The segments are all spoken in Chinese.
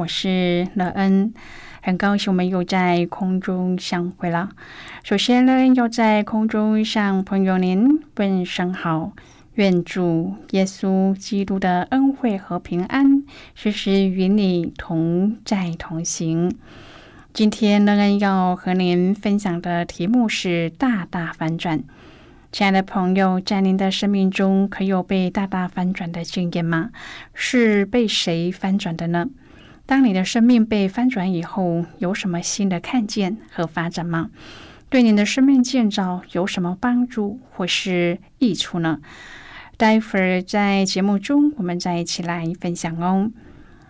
我是乐恩，很高兴我们又在空中相会了。首先呢，要在空中向朋友您问声好，愿主耶稣基督的恩惠和平安时时与你同在同行。今天乐恩要和您分享的题目是大大反转。亲爱的朋友，在您的生命中，可有被大大反转的经验吗？是被谁翻转的呢？当你的生命被翻转以后，有什么新的看见和发展吗？对你的生命建造有什么帮助或是益处呢？待会儿在节目中，我们再一起来分享哦。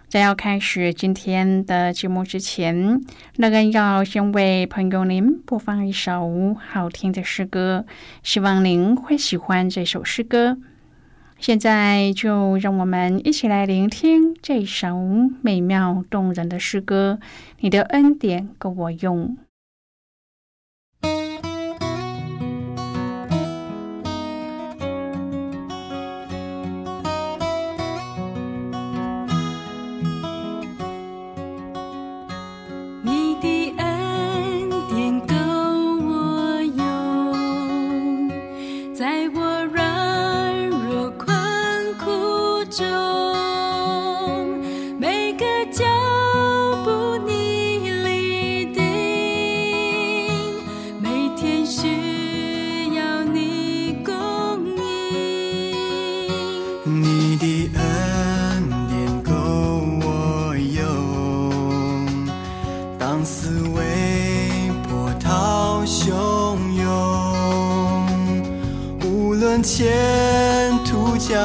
在要开始今天的节目之前，乐恩要先为朋友您播放一首好听的诗歌，希望您会喜欢这首诗歌。现在就让我们一起来聆听这首美妙动人的诗歌。你的恩典够我用。前途将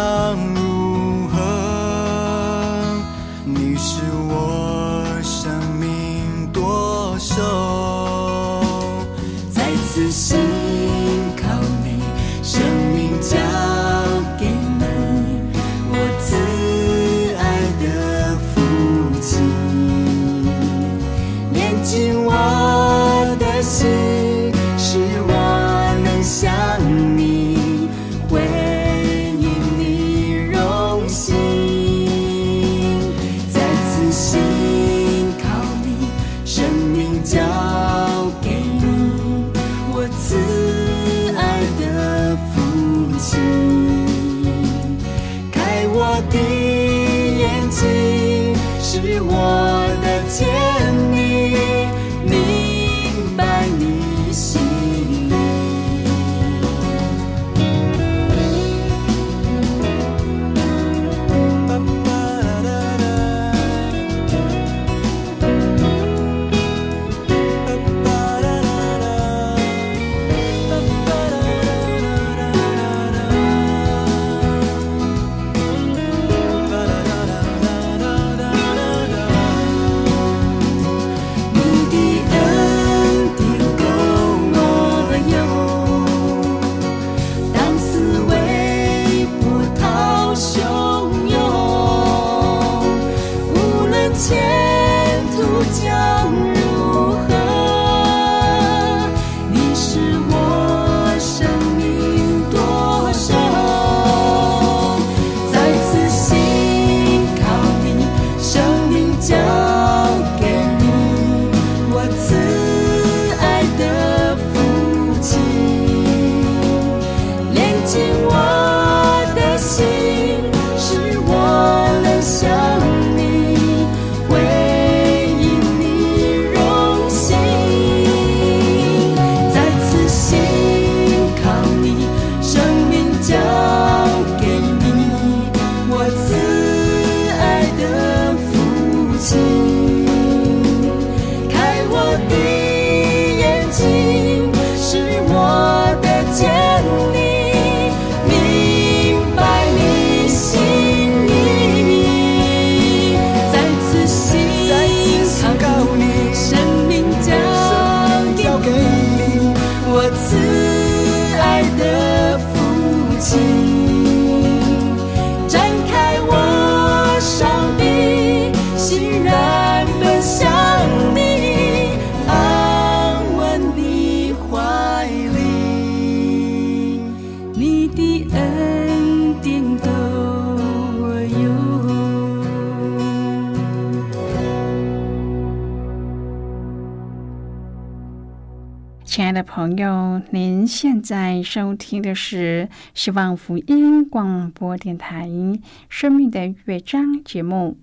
的朋友，您现在收听的是希望福音广播电台《生命的乐章》节目。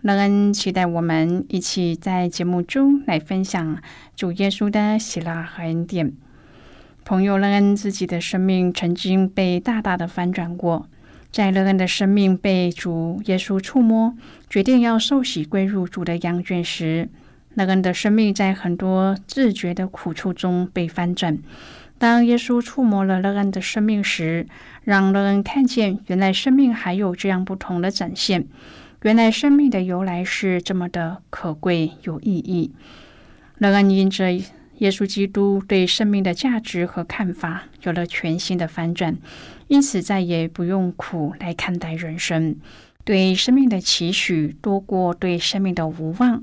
乐恩期待我们一起在节目中来分享主耶稣的喜乐和恩典。朋友乐恩自己的生命曾经被大大的翻转过，在乐恩的生命被主耶稣触摸，决定要受洗归入主的羊圈时。那个人的生命在很多自觉的苦处中被翻转。当耶稣触摸了乐恩的生命时，让乐恩看见，原来生命还有这样不同的展现。原来生命的由来是这么的可贵有意义。乐恩因着耶稣基督对生命的价值和看法有了全新的翻转，因此再也不用苦来看待人生，对生命的期许多过对生命的无望。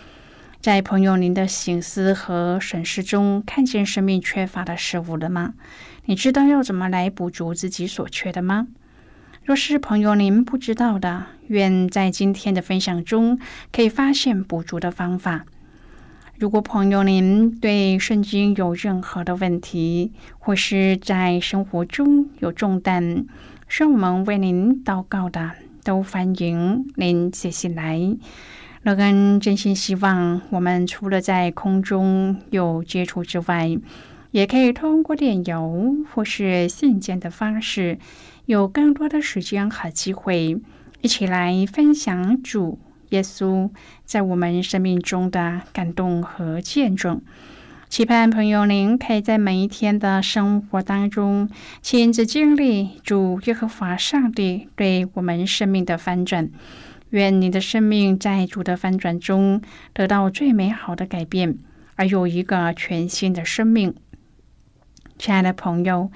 在朋友您的醒思和审视中，看见生命缺乏的事物了吗？你知道要怎么来补足自己所缺的吗？若是朋友您不知道的，愿在今天的分享中可以发现补足的方法。如果朋友您对圣经有任何的问题，或是在生活中有重担，需要我们为您祷告的，都欢迎您写信来。乐恩真心希望，我们除了在空中有接触之外，也可以通过电邮或是信件的方式，有更多的时间和机会，一起来分享主耶稣在我们生命中的感动和见证。期盼朋友您可以在每一天的生活当中，亲自经历主耶和华上帝对我们生命的翻转。愿你的生命在主的翻转中得到最美好的改变，而有一个全新的生命。亲爱的朋友，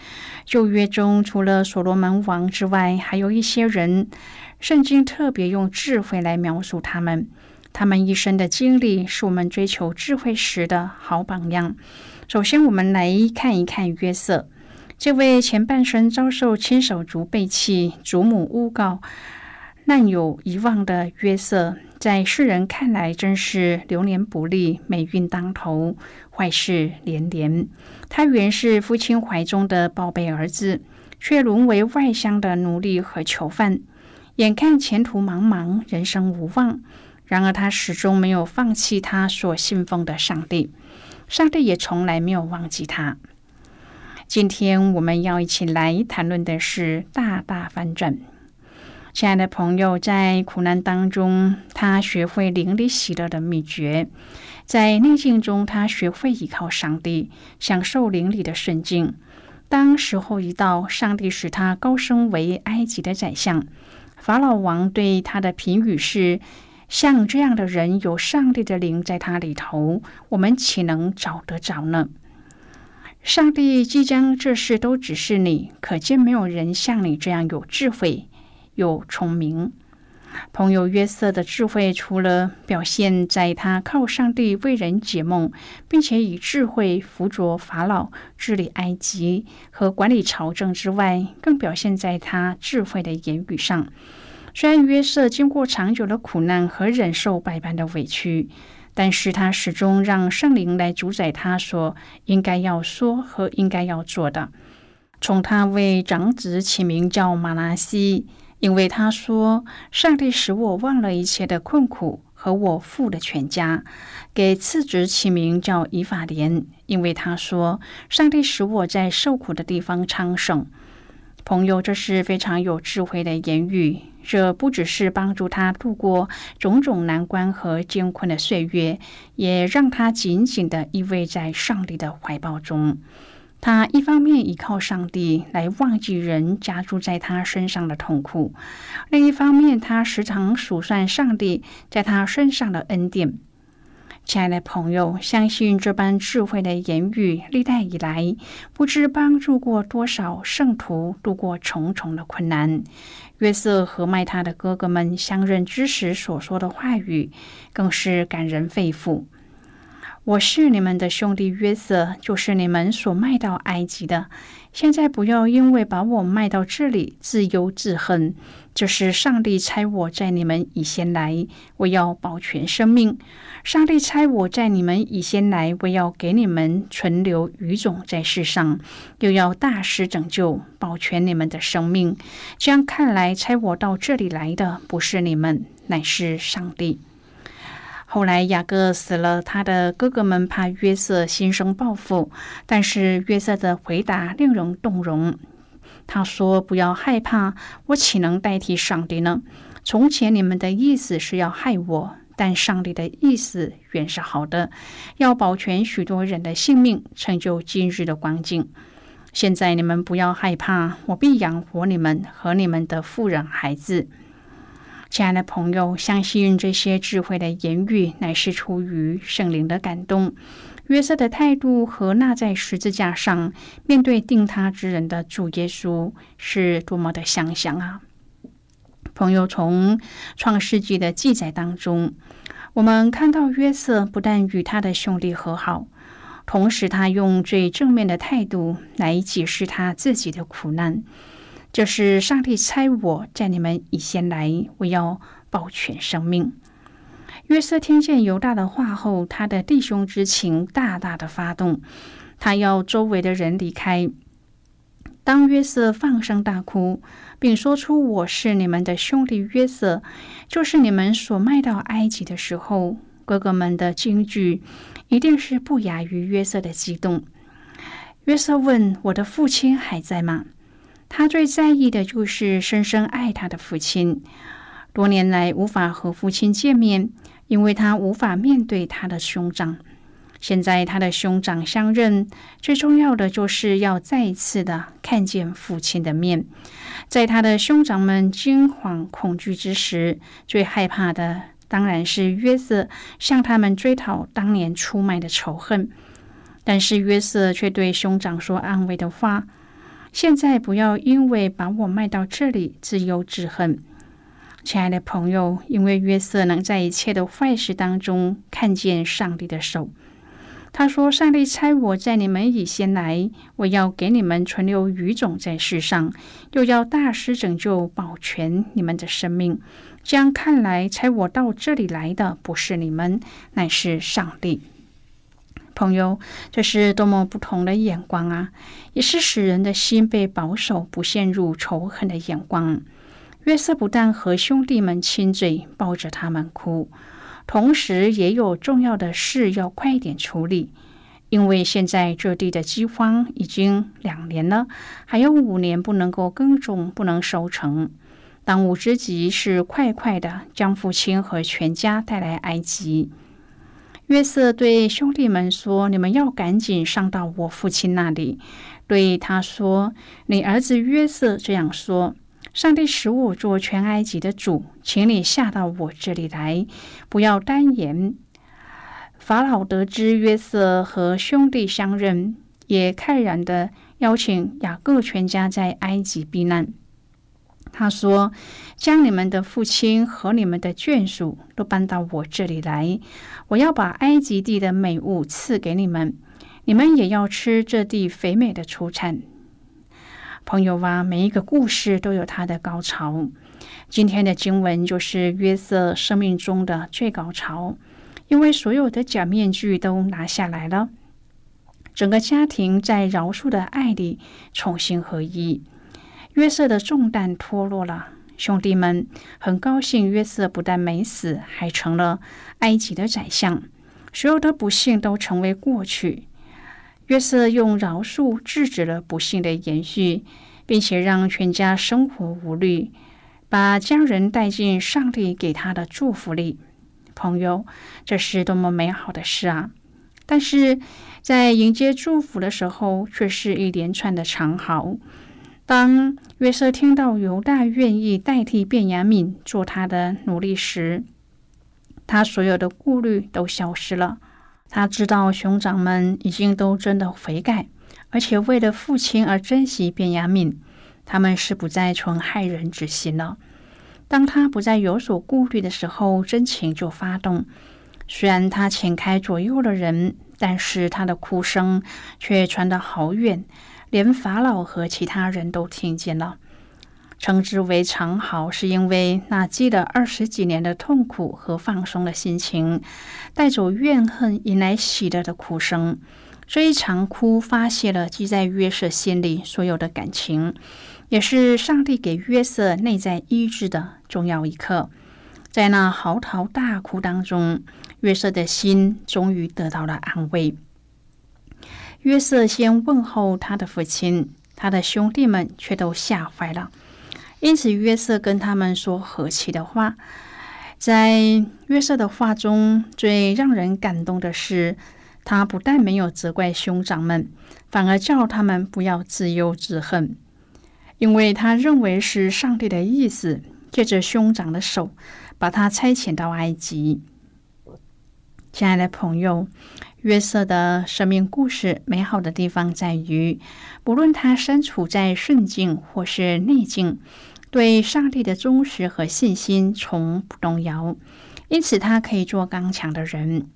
旧约中除了所罗门王之外，还有一些人，圣经特别用智慧来描述他们。他们一生的经历是我们追求智慧时的好榜样。首先，我们来看一看约瑟，这位前半生遭受亲手族背弃、祖母诬告。难有遗忘的约瑟，在世人看来真是流年不利、霉运当头、坏事连连。他原是父亲怀中的宝贝儿子，却沦为外乡的奴隶和囚犯。眼看前途茫茫，人生无望，然而他始终没有放弃他所信奉的上帝，上帝也从来没有忘记他。今天我们要一起来谈论的是大大反转。亲爱的朋友，在苦难当中，他学会灵里喜乐的秘诀；在逆境中，他学会依靠上帝，享受灵里的顺境。当时候一到，上帝使他高升为埃及的宰相。法老王对他的评语是：像这样的人，有上帝的灵在他里头，我们岂能找得着呢？上帝即将这事都指示你，可见没有人像你这样有智慧。又聪明，朋友约瑟的智慧，除了表现在他靠上帝为人解梦，并且以智慧辅佐法老治理埃及和管理朝政之外，更表现在他智慧的言语上。虽然约瑟经过长久的苦难和忍受百般的委屈，但是他始终让圣灵来主宰他所应该要说和应该要做的。从他为长子起名叫马拉西。因为他说：“上帝使我忘了一切的困苦和我父的全家。”给次子起名叫以法莲，因为他说：“上帝使我在受苦的地方昌盛。”朋友，这是非常有智慧的言语。这不只是帮助他度过种种难关和艰困的岁月，也让他紧紧的依偎在上帝的怀抱中。他一方面依靠上帝来忘记人加诸在他身上的痛苦，另一方面他时常数算上帝在他身上的恩典。亲爱的朋友，相信这般智慧的言语，历代以来不知帮助过多少圣徒度过重重的困难。约瑟和卖他的哥哥们相认之时所说的话语，更是感人肺腑。我是你们的兄弟约瑟，就是你们所卖到埃及的。现在不要因为把我卖到这里自忧自恨。这是上帝差我在你们以先来，我要保全生命。上帝差我在你们以先来，我要给你们存留余种在世上，又要大施拯救，保全你们的生命。这样看来，差我到这里来的不是你们，乃是上帝。后来雅各死了，他的哥哥们怕约瑟心生报复，但是约瑟的回答令人动容。他说：“不要害怕，我岂能代替上帝呢？从前你们的意思是要害我，但上帝的意思原是好的，要保全许多人的性命，成就今日的光景。现在你们不要害怕，我必养活你们和你们的妇人孩子。”亲爱的朋友，相信这些智慧的言语乃是出于圣灵的感动。约瑟的态度和那在十字架上面对定他之人的主耶稣是多么的相像啊！朋友，从创世纪的记载当中，我们看到约瑟不但与他的兄弟和好，同时他用最正面的态度来解释他自己的苦难。就是上帝差我在你们以先来，我要保全生命。约瑟听见犹大的话后，他的弟兄之情大大的发动，他要周围的人离开。当约瑟放声大哭，并说出“我是你们的兄弟约瑟，就是你们所卖到埃及的时候”，哥哥们的惊惧一定是不亚于约瑟的激动。约瑟问：“我的父亲还在吗？”他最在意的就是深深爱他的父亲。多年来无法和父亲见面，因为他无法面对他的兄长。现在他的兄长相认，最重要的就是要再一次的看见父亲的面。在他的兄长们惊惶恐惧之时，最害怕的当然是约瑟向他们追讨当年出卖的仇恨。但是约瑟却对兄长说安慰的话。现在不要因为把我卖到这里自忧自恨，亲爱的朋友，因为约瑟能在一切的坏事当中看见上帝的手。他说：“上帝差我在你们以先来，我要给你们存留余种在世上，又要大施拯救，保全你们的生命。这样看来，差我到这里来的不是你们，乃是上帝。”朋友，这是多么不同的眼光啊！也是使人的心被保守，不陷入仇恨的眼光。约瑟不但和兄弟们亲嘴，抱着他们哭，同时也有重要的事要快点处理，因为现在这地的饥荒已经两年了，还有五年不能够耕种，不能收成。当务之急是快快的将父亲和全家带来埃及。约瑟对兄弟们说：“你们要赶紧上到我父亲那里，对他说：‘你儿子约瑟这样说：上帝使我做全埃及的主，请你下到我这里来，不要单言。’法老得知约瑟和兄弟相认，也慨然的邀请雅各全家在埃及避难。他说：‘将你们的父亲和你们的眷属都搬到我这里来。’我要把埃及地的美物赐给你们，你们也要吃这地肥美的出产。朋友啊，每一个故事都有它的高潮。今天的经文就是约瑟生命中的最高潮，因为所有的假面具都拿下来了，整个家庭在饶恕的爱里重新合一，约瑟的重担脱落了。兄弟们很高兴，约瑟不但没死，还成了埃及的宰相。所有的不幸都成为过去。约瑟用饶恕制止了不幸的延续，并且让全家生活无虑，把家人带进上帝给他的祝福里。朋友，这是多么美好的事啊！但是在迎接祝福的时候，却是一连串的长嚎。当约瑟听到犹大愿意代替便雅悯做他的奴隶时，他所有的顾虑都消失了。他知道兄长们已经都真的悔改，而且为了父亲而珍惜便雅悯，他们是不再存害人之心了。当他不再有所顾虑的时候，真情就发动。虽然他遣开左右的人，但是他的哭声却传得好远，连法老和其他人都听见了。称之为长嚎，是因为那积了二十几年的痛苦和放松的心情，带走怨恨，引来喜乐的哭声。这一长哭发泄了积在约瑟心里所有的感情，也是上帝给约瑟内在医治的重要一刻。在那嚎啕大哭当中，约瑟的心终于得到了安慰。约瑟先问候他的父亲，他的兄弟们却都吓坏了。因此，约瑟跟他们说和气的话。在约瑟的话中，最让人感动的是，他不但没有责怪兄长们，反而叫他们不要自忧自恨，因为他认为是上帝的意思，借着兄长的手把他差遣到埃及。亲爱的朋友，约瑟的生命故事美好的地方在于，不论他身处在顺境或是逆境。对上帝的忠实和信心从不动摇，因此他可以做刚强的人。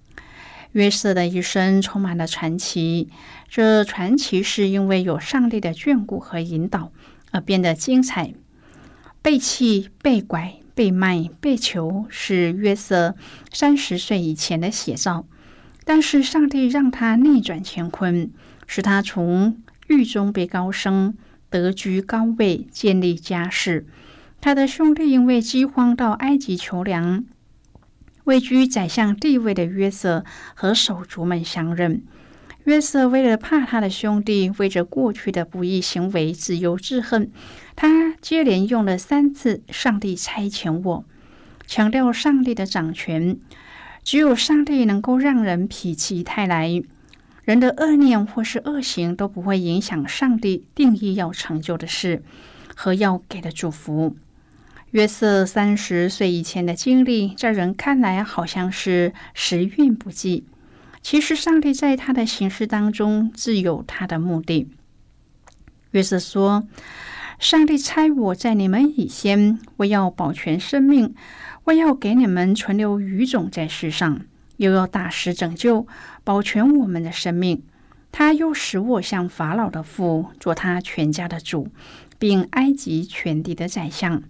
约瑟的一生充满了传奇，这传奇是因为有上帝的眷顾和引导而变得精彩。被弃、被拐、被卖、被囚，是约瑟三十岁以前的写照，但是上帝让他逆转乾坤，使他从狱中被高升。得居高位，建立家室。他的兄弟因为饥荒到埃及求粮，位居宰相地位的约瑟和手足们相认。约瑟为了怕他的兄弟为着过去的不义行为自忧自恨，他接连用了三次“上帝差遣我”，强调上帝的掌权。只有上帝能够让人否极泰来。人的恶念或是恶行都不会影响上帝定义要成就的事和要给的祝福。约瑟三十岁以前的经历，在人看来好像是时运不济，其实上帝在他的行事当中自有他的目的。约瑟说：“上帝差我在你们以先，我要保全生命，我要给你们存留余种在世上。”又要大施拯救，保全我们的生命。他又使我像法老的父，做他全家的主，并埃及全地的宰相。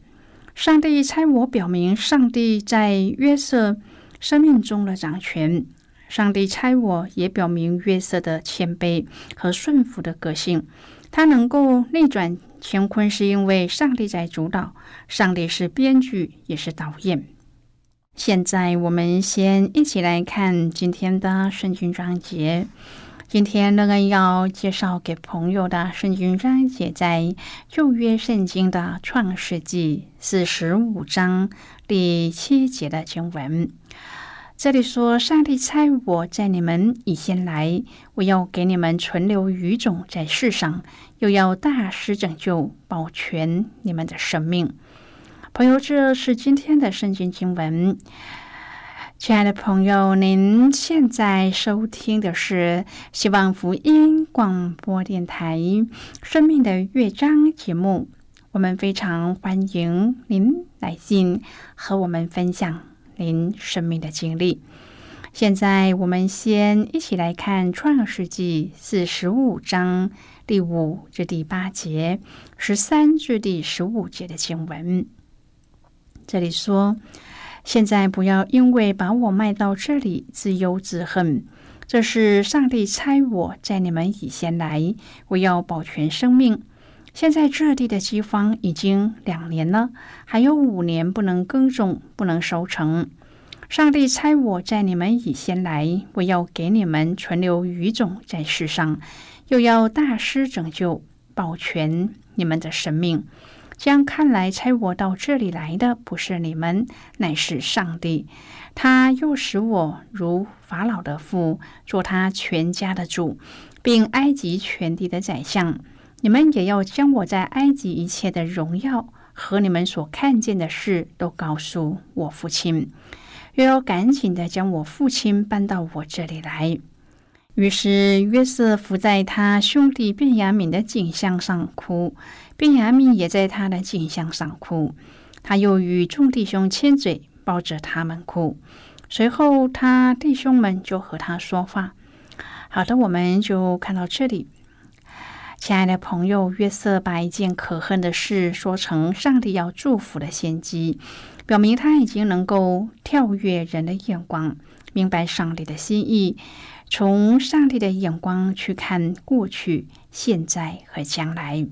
上帝差我表明，上帝在约瑟生命中的掌权。上帝差我也表明约瑟的谦卑和顺服的个性。他能够逆转乾坤，是因为上帝在主导。上帝是编剧，也是导演。现在我们先一起来看今天的圣经章节。今天乐恩要介绍给朋友的圣经章节，在旧约圣经的创世纪四十五章第七节的经文。这里说：“上帝差我在你们以先来，我要给你们存留余种在世上，又要大施拯救，保全你们的生命。”朋友，这是今天的圣经经文。亲爱的朋友，您现在收听的是希望福音广播电台《生命的乐章》节目。我们非常欢迎您来信和我们分享您生命的经历。现在，我们先一起来看《创世纪》四十五章第五至第八节、十三至第十五节的经文。这里说，现在不要因为把我卖到这里自忧自恨。这是上帝差我在你们以前来，我要保全生命。现在这地的饥荒已经两年了，还有五年不能耕种，不能收成。上帝差我在你们以前来，我要给你们存留余种在世上，又要大施拯救，保全你们的生命。这样看来，差我到这里来的不是你们，乃是上帝。他又使我如法老的父，做他全家的主，并埃及全地的宰相。你们也要将我在埃及一切的荣耀和你们所看见的事都告诉我父亲。又要赶紧的将我父亲搬到我这里来。”于是约瑟伏在他兄弟便雅敏的颈项上哭，便雅敏也在他的颈项上哭。他又与众弟兄亲嘴，抱着他们哭。随后，他弟兄们就和他说话。好的，我们就看到这里。亲爱的朋友，约瑟把一件可恨的事说成上帝要祝福的先机，表明他已经能够跳跃人的眼光，明白上帝的心意，从上帝的眼光去看过去、现在和将来。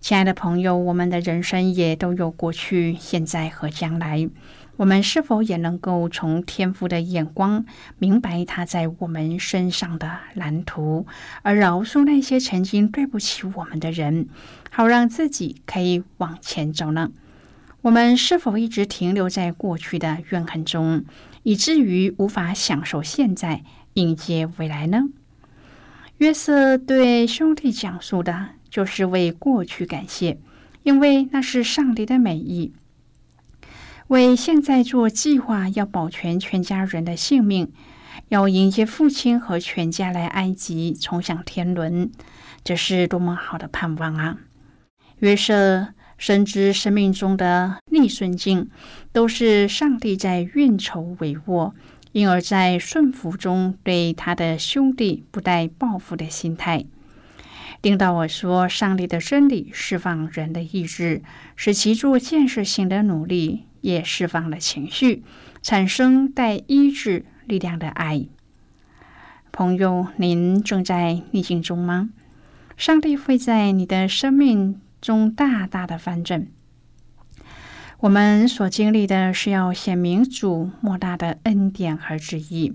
亲爱的朋友，我们的人生也都有过去、现在和将来。我们是否也能够从天父的眼光明白他在我们身上的蓝图，而饶恕那些曾经对不起我们的人，好让自己可以往前走呢？我们是否一直停留在过去的怨恨中，以至于无法享受现在、迎接未来呢？约瑟对兄弟讲述的就是为过去感谢，因为那是上帝的美意。为现在做计划，要保全全家人的性命，要迎接父亲和全家来埃及，重享天伦，这是多么好的盼望啊！约瑟深知生命中的逆顺境都是上帝在运筹帷幄，因而，在顺服中对他的兄弟不带报复的心态。听到我说：“上帝的真理释放人的意志，使其做建设性的努力。”也释放了情绪，产生带医治力量的爱。朋友，您正在逆境中吗？上帝会在你的生命中大大的翻转。我们所经历的是要显明主莫大的恩典和旨意。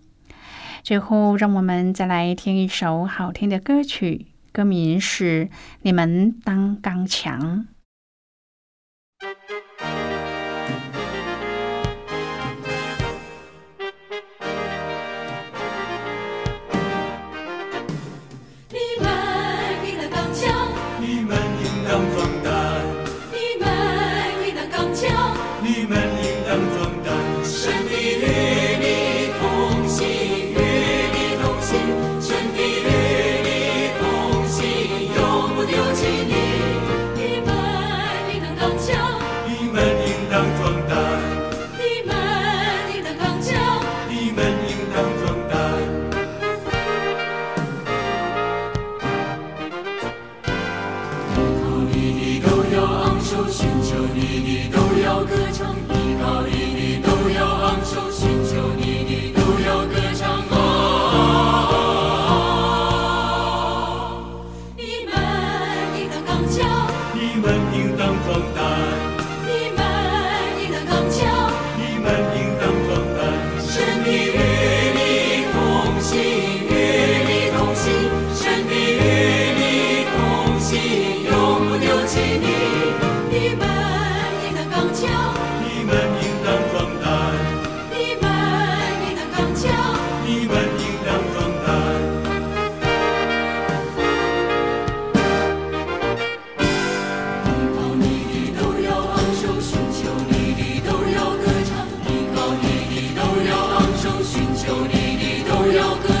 最后，让我们再来听一首好听的歌曲，歌名是《你们当刚强》。Dios. your good.